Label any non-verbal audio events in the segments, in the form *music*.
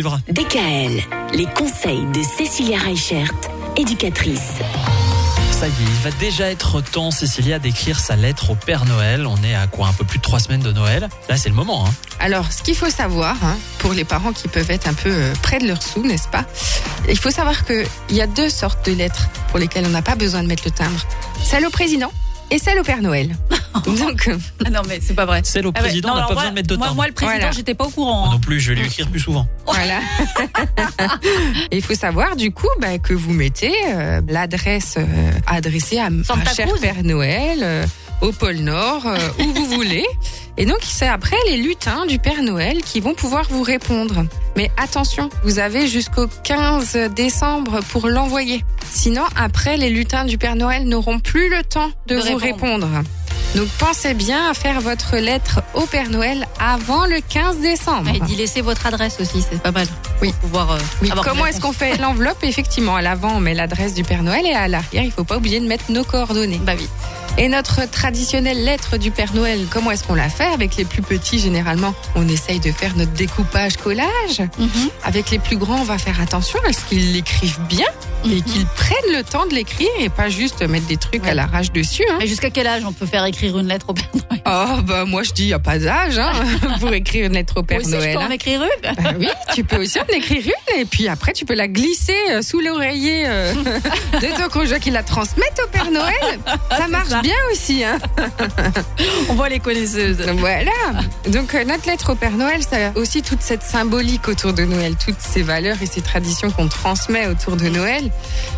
DKL, les conseils de Cécilia Reichert, éducatrice. Ça y est, il va déjà être temps, Cécilia, d'écrire sa lettre au Père Noël. On est à quoi Un peu plus de trois semaines de Noël. Là, c'est le moment. Hein. Alors, ce qu'il faut savoir, hein, pour les parents qui peuvent être un peu euh, près de leur sous, n'est-ce pas? Il faut savoir qu'il y a deux sortes de lettres pour lesquelles on n'a pas besoin de mettre le timbre. Celle au président et celle au Père Noël. *laughs* Donc, euh, Ah non, mais c'est pas vrai. Celle au Ah ouais, président non, n'a alors pas moi- besoin de mettre de moi, timbre. moi, le président, Voilà. j'étais pas au Moi courant. non hein. plus, je vais lui écrire plus souvent. *laughs* voilà. *laughs* Il faut savoir du coup bah, que vous mettez euh, l'adresse euh, adressée à, à cher Cruz. Père Noël, euh, au pôle Nord, euh, où vous voulez. Et donc c'est après les lutins du Père Noël qui vont pouvoir vous répondre. Mais attention, vous avez jusqu'au 15 décembre pour l'envoyer. Sinon, après, les lutins du Père Noël n'auront plus le temps de, De vous répondre. répondre. Donc pensez bien à faire votre lettre au Père Noël avant le 15 décembre. Et d'y laisser votre adresse aussi, c'est pas mal. Oui. Pour pouvoir. euh, Oui, avoir comment est-ce qu'on fait *laughs* l'enveloppe Effectivement, à l'avant, on met l'adresse du Père Noël et à l'arrière, il faut pas oublier de mettre nos coordonnées. Bah oui. Et notre traditionnelle lettre du Père Noël, comment est-ce qu'on la fait Avec les plus petits, généralement, on essaye de faire notre découpage collage. Mhm. Avec les plus grands, on va faire attention à ce qu'ils l'écrivent bien et Mhm. qu'ils prennent le temps de l'écrire et pas juste mettre des trucs Ouais. à l'arrache dessus. hein. Et jusqu'à quel âge on peut faire écrire une lettre au Père Noël? Oh, bah moi je dis, il n'y a pas d'âge hein, *laughs* pour écrire une lettre au Père aussi, Noël. je peux hein. en écrire une? Bah oui, tu peux aussi en écrire une et puis après tu peux la glisser euh, sous l'oreiller euh, *laughs* de ton conjoint qui la transmette au Père Noël. Ça marche ça. bien aussi. Hein. *laughs* On voit les connaisseuses. Voilà. Donc euh, notre lettre au Père Noël, ça a aussi toute cette symbolique autour de Noël, toutes ces valeurs et ces traditions qu'on transmet autour de Noël.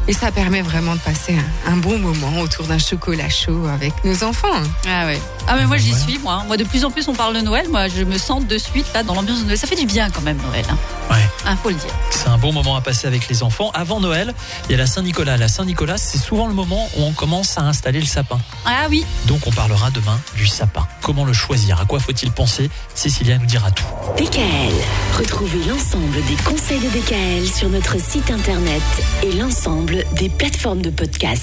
Et ça permet vraiment de passer un, un bon moment autour d'un chocolat chaud avec nos enfants. Ah ouais. Ah mais moi j'y suis moi. Moi de plus en plus on parle de Noël. Moi je me sens de suite là dans l'ambiance de Noël. Ça fait du bien quand même Noël. Hein. Ouais. Ah, faut le dire. C'est un bon moment à passer avec les enfants. Avant Noël, il y a la Saint-Nicolas. La Saint-Nicolas, c'est souvent le moment où on commence à installer le sapin. Ah oui. Donc on parlera demain du sapin. Comment le choisir? À quoi faut-il penser? Cécilia nous dira tout. DKL, retrouvez l'ensemble des conseils de DKL sur notre site internet et l'ensemble des plateformes de podcast.